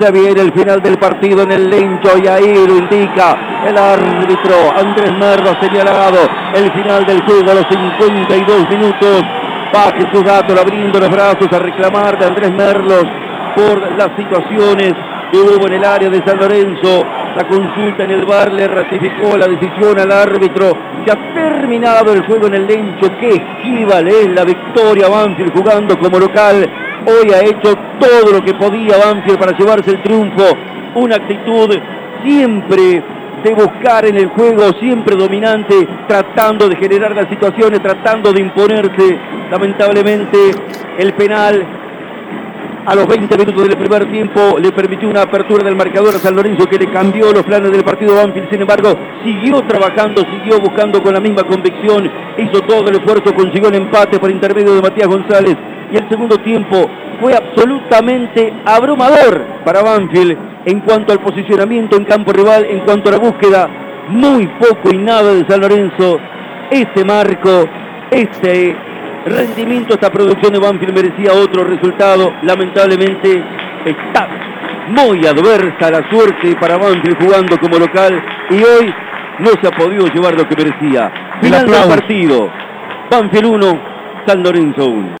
Se viene el final del partido en el Lencho y ahí lo indica el árbitro Andrés Merlo señalado. El final del juego a los 52 minutos. Baje su gato abriendo los brazos a reclamar de Andrés Merlos por las situaciones que hubo en el área de San Lorenzo. La consulta en el bar le ratificó la decisión al árbitro. Ya ha terminado el juego en el Lencho. Qué esquiva es la victoria Banfield jugando como local. Hoy ha hecho todo lo que podía Banfield para llevarse el triunfo. Una actitud siempre de buscar en el juego, siempre dominante, tratando de generar las situaciones, tratando de imponerse. Lamentablemente el penal a los 20 minutos del primer tiempo le permitió una apertura del marcador a San Lorenzo que le cambió los planes del partido Banfield. Sin embargo, siguió trabajando, siguió buscando con la misma convicción, hizo todo el esfuerzo, consiguió el empate por intermedio de Matías González. Y el segundo tiempo fue absolutamente abrumador para Banfield en cuanto al posicionamiento en campo rival, en cuanto a la búsqueda. Muy poco y nada de San Lorenzo. Este marco, este rendimiento, esta producción de Banfield merecía otro resultado. Lamentablemente está muy adversa la suerte para Banfield jugando como local y hoy no se ha podido llevar lo que merecía. Final del partido. Banfield 1, San Lorenzo 1.